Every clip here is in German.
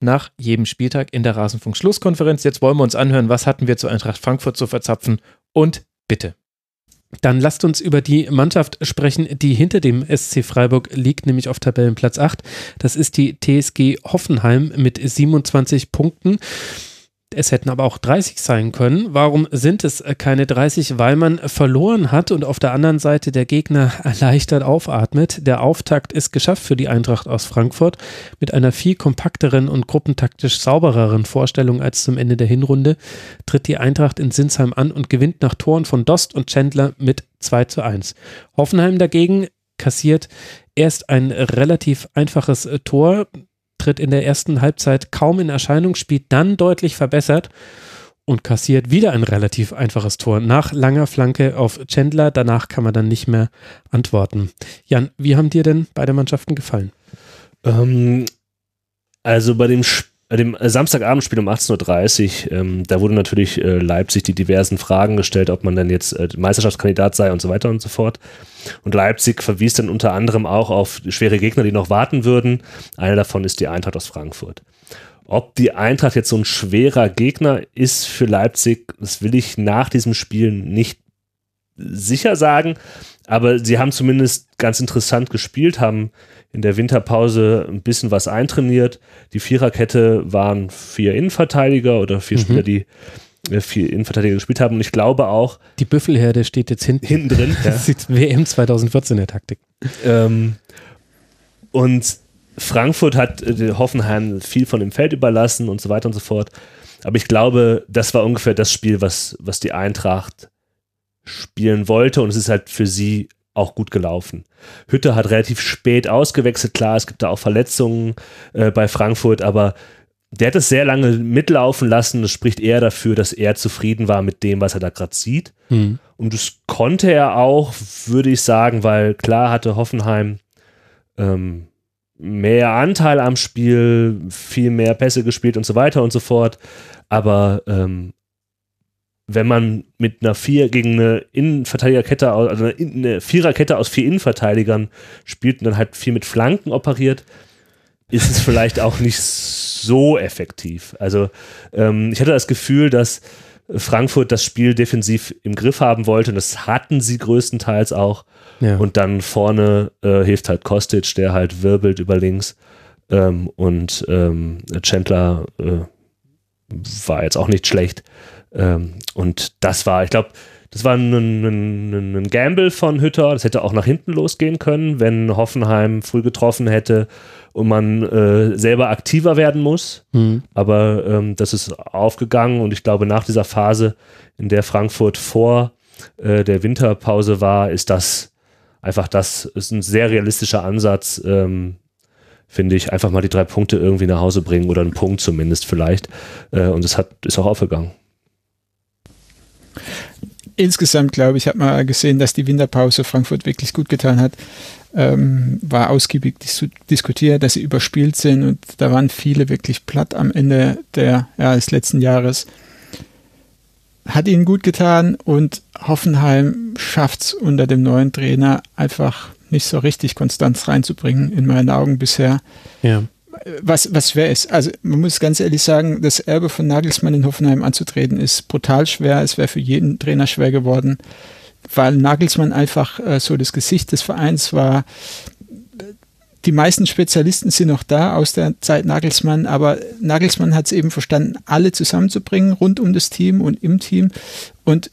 nach jedem Spieltag in der Rasenfunk-Schlusskonferenz. Jetzt wollen wir uns anhören, was hatten wir zu Eintracht Frankfurt zu verzapfen und bitte. Dann lasst uns über die Mannschaft sprechen, die hinter dem SC Freiburg liegt, nämlich auf Tabellenplatz 8. Das ist die TSG Hoffenheim mit 27 Punkten. Es hätten aber auch 30 sein können. Warum sind es keine 30? Weil man verloren hat und auf der anderen Seite der Gegner erleichtert aufatmet. Der Auftakt ist geschafft für die Eintracht aus Frankfurt mit einer viel kompakteren und gruppentaktisch saubereren Vorstellung als zum Ende der Hinrunde tritt die Eintracht in Sinsheim an und gewinnt nach Toren von Dost und Chandler mit 2 zu 1. Hoffenheim dagegen kassiert erst ein relativ einfaches Tor, tritt in der ersten Halbzeit kaum in Erscheinung, spielt dann deutlich verbessert und kassiert wieder ein relativ einfaches Tor nach langer Flanke auf Chandler. Danach kann man dann nicht mehr antworten. Jan, wie haben dir denn beide Mannschaften gefallen? Ähm, also bei dem Spiel dem Samstagabendspiel um 18.30 Uhr, ähm, da wurde natürlich äh, Leipzig die diversen Fragen gestellt, ob man denn jetzt äh, Meisterschaftskandidat sei und so weiter und so fort. Und Leipzig verwies dann unter anderem auch auf schwere Gegner, die noch warten würden. Einer davon ist die Eintracht aus Frankfurt. Ob die Eintracht jetzt so ein schwerer Gegner ist für Leipzig, das will ich nach diesem Spiel nicht sicher sagen. Aber sie haben zumindest ganz interessant gespielt, haben in der Winterpause ein bisschen was eintrainiert. Die Viererkette waren vier Innenverteidiger oder vier mhm. Spieler, die äh, vier Innenverteidiger gespielt haben. Und ich glaube auch. Die Büffelherde steht jetzt hinten. Hinten drin. Ja. Das ist WM 2014 der Taktik. Ähm, und Frankfurt hat äh, Hoffenheim viel von dem Feld überlassen und so weiter und so fort. Aber ich glaube, das war ungefähr das Spiel, was, was die Eintracht spielen wollte. Und es ist halt für sie auch gut gelaufen. Hütte hat relativ spät ausgewechselt, klar, es gibt da auch Verletzungen äh, bei Frankfurt, aber der hat es sehr lange mitlaufen lassen. Das spricht eher dafür, dass er zufrieden war mit dem, was er da gerade sieht. Mhm. Und das konnte er auch, würde ich sagen, weil klar hatte Hoffenheim ähm, mehr Anteil am Spiel, viel mehr Pässe gespielt und so weiter und so fort. Aber ähm, wenn man mit einer vier gegen eine Innenverteidigerkette, also eine, Viererkette aus vier Innenverteidigern spielt und dann halt viel mit Flanken operiert, ist es vielleicht auch nicht so effektiv. Also ähm, ich hatte das Gefühl, dass Frankfurt das Spiel defensiv im Griff haben wollte und das hatten sie größtenteils auch. Ja. Und dann vorne äh, hilft halt Kostic, der halt wirbelt über links ähm, und ähm, Chandler äh, war jetzt auch nicht schlecht. Ähm, und das war, ich glaube, das war ein, ein, ein, Gamble von Hütter. Das hätte auch nach hinten losgehen können, wenn Hoffenheim früh getroffen hätte und man äh, selber aktiver werden muss. Mhm. Aber ähm, das ist aufgegangen und ich glaube, nach dieser Phase, in der Frankfurt vor äh, der Winterpause war, ist das einfach das, ist ein sehr realistischer Ansatz. Ähm, finde ich, einfach mal die drei Punkte irgendwie nach Hause bringen oder einen Punkt zumindest vielleicht. Äh, und es hat, ist auch aufgegangen. Insgesamt glaube ich, hat man gesehen, dass die Winterpause Frankfurt wirklich gut getan hat. Ähm, war ausgiebig dis diskutiert, dass sie überspielt sind und da waren viele wirklich platt am Ende der, ja, des letzten Jahres. Hat ihnen gut getan und Hoffenheim schafft es unter dem neuen Trainer einfach nicht so richtig Konstanz reinzubringen, in meinen Augen bisher. Ja was, was schwer ist. Also man muss ganz ehrlich sagen, das Erbe von Nagelsmann in Hoffenheim anzutreten ist brutal schwer. Es wäre für jeden Trainer schwer geworden, weil Nagelsmann einfach äh, so das Gesicht des Vereins war. Die meisten Spezialisten sind noch da aus der Zeit Nagelsmann, aber Nagelsmann hat es eben verstanden, alle zusammenzubringen rund um das Team und im Team. Und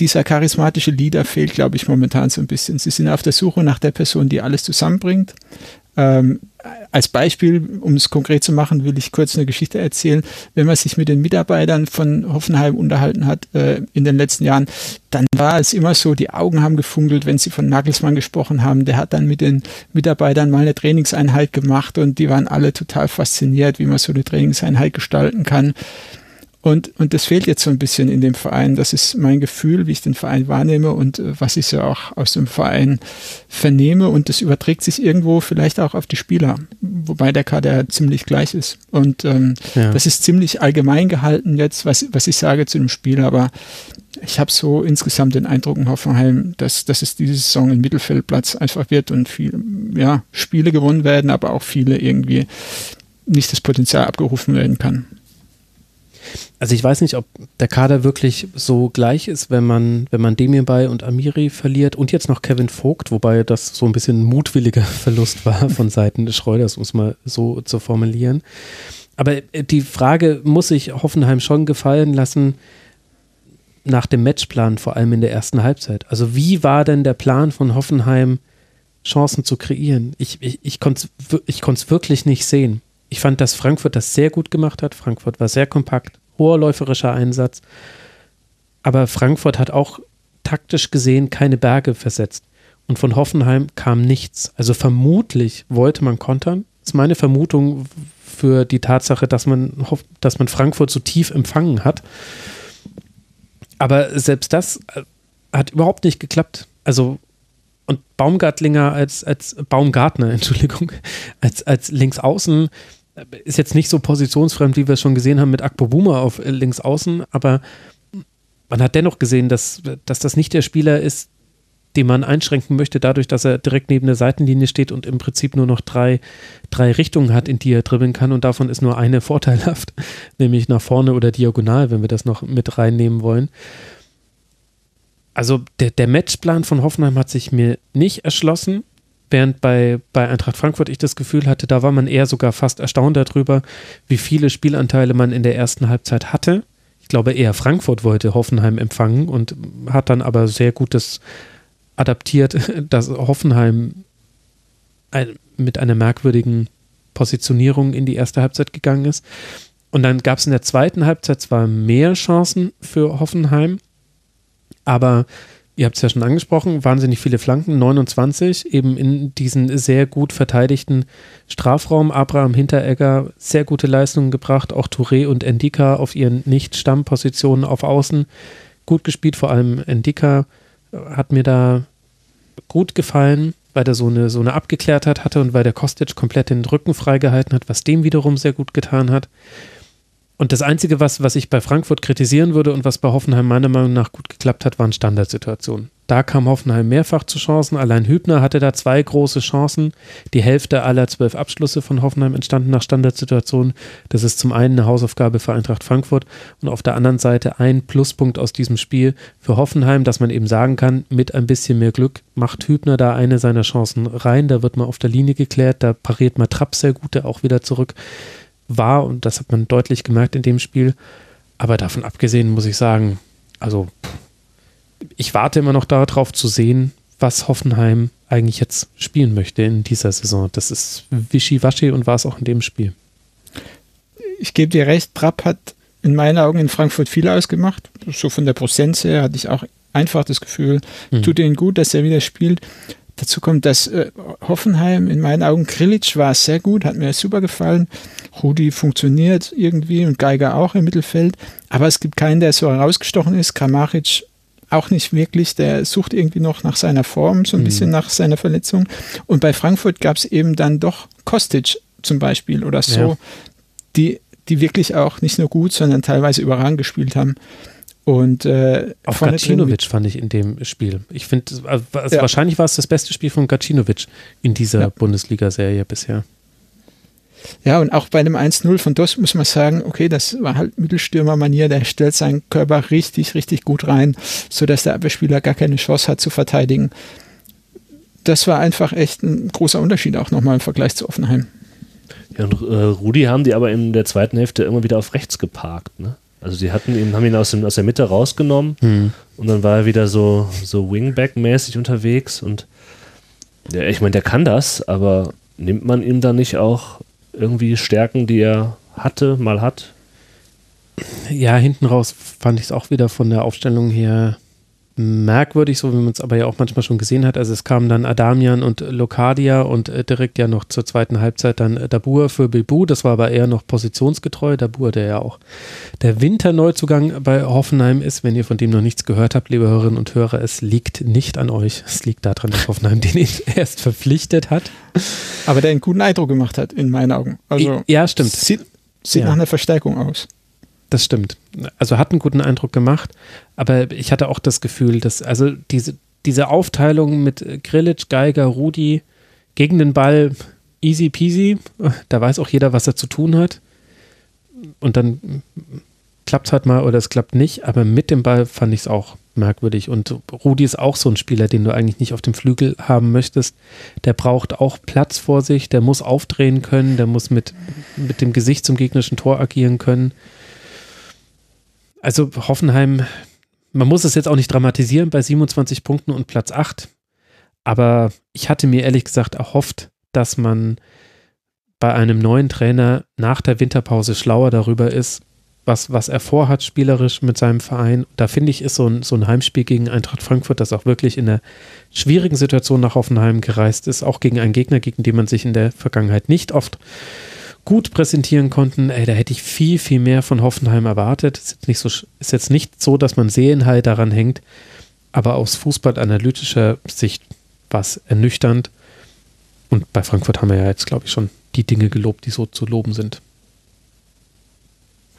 dieser charismatische Leader fehlt, glaube ich, momentan so ein bisschen. Sie sind auf der Suche nach der Person, die alles zusammenbringt. Ähm, als Beispiel, um es konkret zu machen, will ich kurz eine Geschichte erzählen. Wenn man sich mit den Mitarbeitern von Hoffenheim unterhalten hat äh, in den letzten Jahren, dann war es immer so, die Augen haben gefunkelt, wenn sie von Nagelsmann gesprochen haben. Der hat dann mit den Mitarbeitern mal eine Trainingseinheit gemacht und die waren alle total fasziniert, wie man so eine Trainingseinheit gestalten kann. Und, und das fehlt jetzt so ein bisschen in dem Verein. Das ist mein Gefühl, wie ich den Verein wahrnehme und äh, was ich so auch aus dem Verein vernehme. Und das überträgt sich irgendwo vielleicht auch auf die Spieler, wobei der Kader ziemlich gleich ist. Und ähm, ja. das ist ziemlich allgemein gehalten jetzt, was, was ich sage zu dem Spiel. Aber ich habe so insgesamt den Eindruck in Hoffenheim, dass, dass es diese Saison ein Mittelfeldplatz einfach wird und viele ja, Spiele gewonnen werden, aber auch viele irgendwie nicht das Potenzial abgerufen werden kann. Also ich weiß nicht, ob der Kader wirklich so gleich ist, wenn man, wenn man Demirbay und Amiri verliert und jetzt noch Kevin Vogt, wobei das so ein bisschen ein mutwilliger Verlust war von Seiten des Schreuders, um es mal so zu formulieren. Aber äh, die Frage muss sich Hoffenheim schon gefallen lassen nach dem Matchplan, vor allem in der ersten Halbzeit. Also wie war denn der Plan von Hoffenheim, Chancen zu kreieren? Ich, ich, ich konnte es ich wirklich nicht sehen. Ich fand, dass Frankfurt das sehr gut gemacht hat. Frankfurt war sehr kompakt, hoher läuferischer Einsatz. Aber Frankfurt hat auch taktisch gesehen keine Berge versetzt. Und von Hoffenheim kam nichts. Also vermutlich wollte man kontern. Das ist meine Vermutung für die Tatsache, dass man, dass man Frankfurt so tief empfangen hat. Aber selbst das äh, hat überhaupt nicht geklappt. Also, und Baumgartlinger als, als Baumgartner, Entschuldigung, als, als Linksaußen ist jetzt nicht so positionsfremd, wie wir es schon gesehen haben mit Akpo Boomer auf äh, links außen, aber man hat dennoch gesehen, dass, dass das nicht der Spieler ist, den man einschränken möchte, dadurch, dass er direkt neben der Seitenlinie steht und im Prinzip nur noch drei, drei Richtungen hat, in die er dribbeln kann. Und davon ist nur eine vorteilhaft, nämlich nach vorne oder diagonal, wenn wir das noch mit reinnehmen wollen. Also der, der Matchplan von Hoffenheim hat sich mir nicht erschlossen. Während bei, bei Eintracht Frankfurt ich das Gefühl hatte, da war man eher sogar fast erstaunt darüber, wie viele Spielanteile man in der ersten Halbzeit hatte. Ich glaube, eher Frankfurt wollte Hoffenheim empfangen und hat dann aber sehr gut das adaptiert, dass Hoffenheim ein, mit einer merkwürdigen Positionierung in die erste Halbzeit gegangen ist. Und dann gab es in der zweiten Halbzeit zwar mehr Chancen für Hoffenheim, aber ihr habt es ja schon angesprochen, wahnsinnig viele Flanken, 29, eben in diesen sehr gut verteidigten Strafraum. Abraham Hinteregger sehr gute Leistungen gebracht, auch Touré und Endika auf ihren Nicht-Stammpositionen auf Außen gut gespielt, vor allem Endika hat mir da gut gefallen, weil der so eine, so eine Abgeklärtheit hatte und weil der Kostic komplett den Rücken freigehalten hat, was dem wiederum sehr gut getan hat. Und das Einzige, was, was ich bei Frankfurt kritisieren würde und was bei Hoffenheim meiner Meinung nach gut geklappt hat, waren Standardsituationen. Da kam Hoffenheim mehrfach zu Chancen. Allein Hübner hatte da zwei große Chancen. Die Hälfte aller zwölf Abschlüsse von Hoffenheim entstanden nach Standardsituationen. Das ist zum einen eine Hausaufgabe für Eintracht Frankfurt und auf der anderen Seite ein Pluspunkt aus diesem Spiel für Hoffenheim, dass man eben sagen kann, mit ein bisschen mehr Glück macht Hübner da eine seiner Chancen rein. Da wird man auf der Linie geklärt. Da pariert man Trapp sehr gut, der auch wieder zurück war und das hat man deutlich gemerkt in dem Spiel. Aber davon abgesehen muss ich sagen, also ich warte immer noch darauf zu sehen, was Hoffenheim eigentlich jetzt spielen möchte in dieser Saison. Das ist wischiwaschi und war es auch in dem Spiel. Ich gebe dir recht, Trapp hat in meinen Augen in Frankfurt viel ausgemacht. So von der Prozenz her hatte ich auch einfach das Gefühl, mhm. tut ihnen gut, dass er wieder spielt. Dazu kommt, dass äh, Hoffenheim in meinen Augen, Krilic war sehr gut, hat mir super gefallen. Rudi funktioniert irgendwie und Geiger auch im Mittelfeld. Aber es gibt keinen, der so herausgestochen ist. Kramaric auch nicht wirklich. Der sucht irgendwie noch nach seiner Form, so ein mhm. bisschen nach seiner Verletzung. Und bei Frankfurt gab es eben dann doch Kostic zum Beispiel oder so, ja. die, die wirklich auch nicht nur gut, sondern teilweise überragend gespielt haben. Und äh, auch Gacinovic fand ich in dem Spiel. Ich finde, also, ja. wahrscheinlich war es das beste Spiel von Gacinovic in dieser ja. Bundesliga-Serie bisher. Ja, und auch bei dem 1-0 von DOS muss man sagen, okay, das war halt Mittelstürmer-Manier, der stellt seinen Körper richtig, richtig gut rein, sodass der Abwehrspieler gar keine Chance hat zu verteidigen. Das war einfach echt ein großer Unterschied auch nochmal im Vergleich zu Offenheim. Ja, und äh, Rudi haben die aber in der zweiten Hälfte immer wieder auf rechts geparkt, ne? Also sie hatten ihn, haben ihn aus, dem, aus der Mitte rausgenommen hm. und dann war er wieder so, so Wingback-mäßig unterwegs und ja, ich meine, der kann das, aber nimmt man ihm dann nicht auch irgendwie Stärken, die er hatte, mal hat? Ja, hinten raus fand ich es auch wieder von der Aufstellung her merkwürdig, so wie man es aber ja auch manchmal schon gesehen hat. Also es kamen dann Adamian und Lokadia und äh, direkt ja noch zur zweiten Halbzeit dann äh, Dabur für Bilbu. Das war aber eher noch positionsgetreu. Dabur, der ja auch der Winterneuzugang bei Hoffenheim ist. Wenn ihr von dem noch nichts gehört habt, liebe Hörerinnen und Hörer, es liegt nicht an euch. Es liegt daran, dass Hoffenheim den erst verpflichtet hat. Aber der einen guten Eindruck gemacht hat, in meinen Augen. Also ja, stimmt. Sieht, sieht Ja. nach einer Verstärkung aus. Das stimmt. Also hat einen guten Eindruck gemacht, aber ich hatte auch das Gefühl, dass also diese, diese Aufteilung mit Grillitsch, Geiger, Rudi gegen den Ball easy peasy, da weiß auch jeder, was er zu tun hat. Und dann klappt es halt mal oder es klappt nicht, aber mit dem Ball fand ich es auch merkwürdig. Und Rudi ist auch so ein Spieler, den du eigentlich nicht auf dem Flügel haben möchtest. Der braucht auch Platz vor sich, der muss aufdrehen können, der muss mit, mit dem Gesicht zum gegnerischen Tor agieren können. Also Hoffenheim, man muss es jetzt auch nicht dramatisieren bei 27 Punkten und Platz 8. Aber ich hatte mir ehrlich gesagt erhofft, dass man bei einem neuen Trainer nach der Winterpause schlauer darüber ist, was, was er vorhat spielerisch mit seinem Verein. Da finde ich, ist so ein, so ein Heimspiel gegen Eintracht Frankfurt, das auch wirklich in einer schwierigen Situation nach Hoffenheim gereist ist, auch gegen einen Gegner, gegen den man sich in der Vergangenheit nicht oft gut präsentieren konnten. Ey, da hätte ich viel, viel mehr von Hoffenheim erwartet. Ist jetzt nicht so, ist jetzt nicht so, dass man Seelenheil daran hängt, aber aus fußballanalytischer Sicht war es ernüchternd. Und bei Frankfurt haben wir ja jetzt, glaube ich, schon die Dinge gelobt, die so zu loben sind.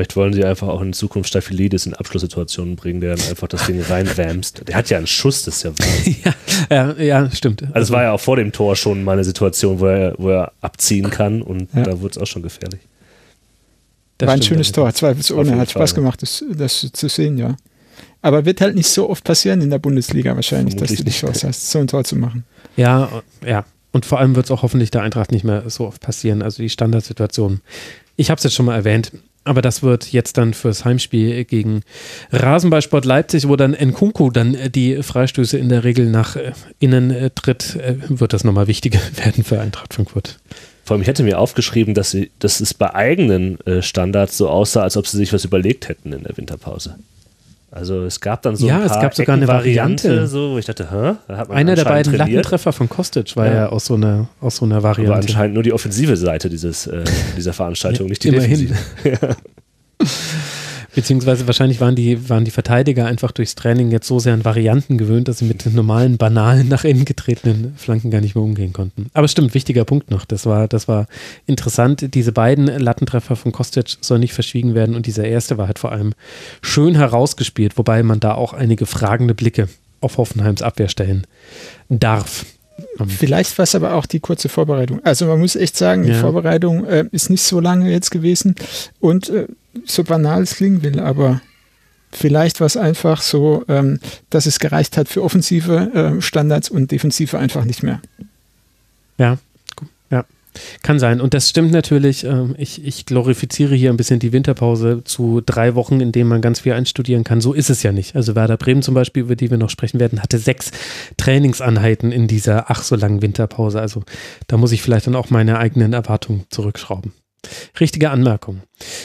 Vielleicht wollen sie einfach auch in Zukunft Staphylidis in Abschlusssituationen bringen, der dann einfach das Ding reinwämst. Der hat ja einen Schuss, das ist ja Wahnsinn. ja, ja, ja, stimmt. Also es war ja auch vor dem Tor schon mal eine Situation, wo er, wo er abziehen kann und Ja. da wurde es auch schon gefährlich. das War ein schönes Tor, zweifelsohne. Hat Spaß gemacht, das, das zu sehen, ja. Aber wird halt nicht so oft passieren in der Bundesliga wahrscheinlich, dass Vermutlich du die. Chance hast, so ein Tor zu machen. Ja, ja. Und vor allem wird es auch hoffentlich der Eintracht nicht mehr so oft passieren. Also die Standardsituation. Ich habe es jetzt schon mal erwähnt, aber das wird jetzt dann fürs Heimspiel gegen Rasenballsport Leipzig, wo dann Nkunku dann äh, die Freistöße in der Regel nach äh, innen äh, tritt, wird das nochmal wichtiger werden für Eintracht Frankfurt. Vor allem, ich hätte mir aufgeschrieben, dass, sie, dass es bei eigenen Standards so aussah, als ob sie sich was überlegt hätten in der Winterpause. Also es gab dann so Ja, ein es paar gab sogar eine Variante. so, wo ich dachte, hä? Da hat man Einer der beiden trainiert, Lattentreffer von Kostic war Ja. ja, aus, so einer, aus so einer Aber Variante. anscheinend nur die offensive Seite dieses, äh, dieser Veranstaltung, nicht die Immerhin. defensive. Beziehungsweise wahrscheinlich waren die, waren die Verteidiger einfach durchs Training jetzt so sehr an Varianten gewöhnt, dass sie mit den normalen, banalen, nach innen getretenen Flanken gar nicht mehr umgehen konnten. Aber stimmt, wichtiger Punkt noch. Das war, das war interessant. Diese beiden Lattentreffer von Kostic soll nicht verschwiegen werden und dieser erste war halt vor allem schön herausgespielt, wobei man da auch einige fragende Blicke auf Hoffenheims Abwehr stellen darf. Vielleicht war es aber auch die kurze Vorbereitung. Also man muss echt sagen, die Ja. Vorbereitung äh, ist nicht so lange jetzt gewesen und äh, so banal es klingen will, aber vielleicht war es einfach so, ähm, dass es gereicht hat für offensive äh, Standards und defensive einfach nicht mehr. Ja, ja. Kann sein. Und das stimmt natürlich. Ähm, ich, ich glorifiziere hier ein bisschen die Winterpause zu drei Wochen, in denen man ganz viel einstudieren kann. So ist es ja nicht. Also Werder Bremen zum Beispiel, über die wir noch sprechen werden, hatte sechs Trainingsanheiten in dieser ach so langen Winterpause. Also da muss ich vielleicht dann auch meine eigenen Erwartungen zurückschrauben. Richtige Anmerkung.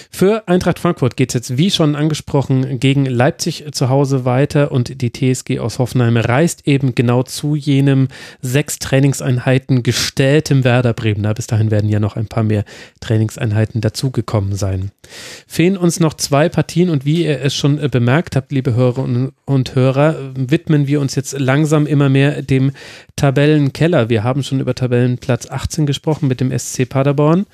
Für Eintracht Frankfurt geht es jetzt, wie schon angesprochen, gegen Leipzig zu Hause weiter und die TSG aus Hoffenheim reist eben genau zu jenem sechs Trainingseinheiten gestelltem Werder Bremen. Bis dahin werden ja noch ein paar mehr Trainingseinheiten dazugekommen sein. Fehlen uns noch zwei Partien und wie ihr es schon bemerkt habt, liebe Hörerinnen und Hörer, widmen wir uns jetzt langsam immer mehr dem Tabellenkeller. Wir haben schon über Tabellenplatz 18 gesprochen mit dem SC Paderborn.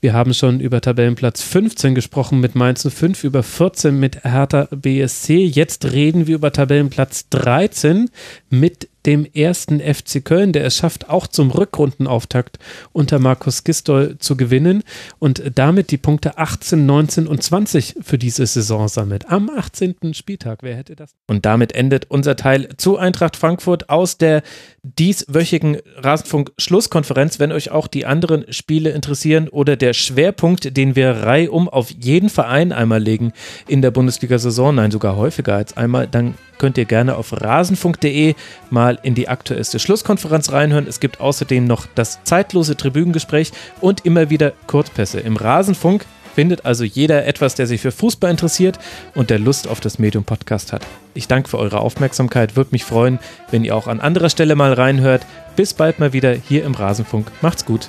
Wir haben schon über Tabellenplatz 15 gesprochen mit Mainz 05, über 14 mit Hertha BSC. Jetzt reden wir über Tabellenplatz 13 mit dem ersten FC Köln, der es schafft, auch zum Rückrundenauftakt unter Markus Gistol zu gewinnen und damit die Punkte 18, 19 und 20 für diese Saison sammelt. Am 18. Spieltag, wer hätte das? Und damit endet unser Teil zu Eintracht Frankfurt aus der dieswöchigen Rasenfunk-Schlusskonferenz. Wenn euch auch die anderen Spiele interessieren oder der Schwerpunkt, den wir reihum auf jeden Verein einmal legen in der Bundesliga-Saison, nein, sogar häufiger als einmal, dann könnt ihr gerne auf rasenfunk.de mal in die aktuellste Schlusskonferenz reinhören. Es gibt außerdem noch das zeitlose Tribünengespräch und immer wieder Kurzpässe. Im Rasenfunk findet also jeder etwas, der sich für Fußball interessiert und der Lust auf das Medium Podcast hat. Ich danke für eure Aufmerksamkeit, würde mich freuen, wenn ihr auch an anderer Stelle mal reinhört. Bis bald mal wieder hier im Rasenfunk. Macht's gut.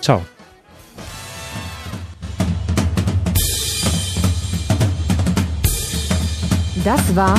Ciao. Das war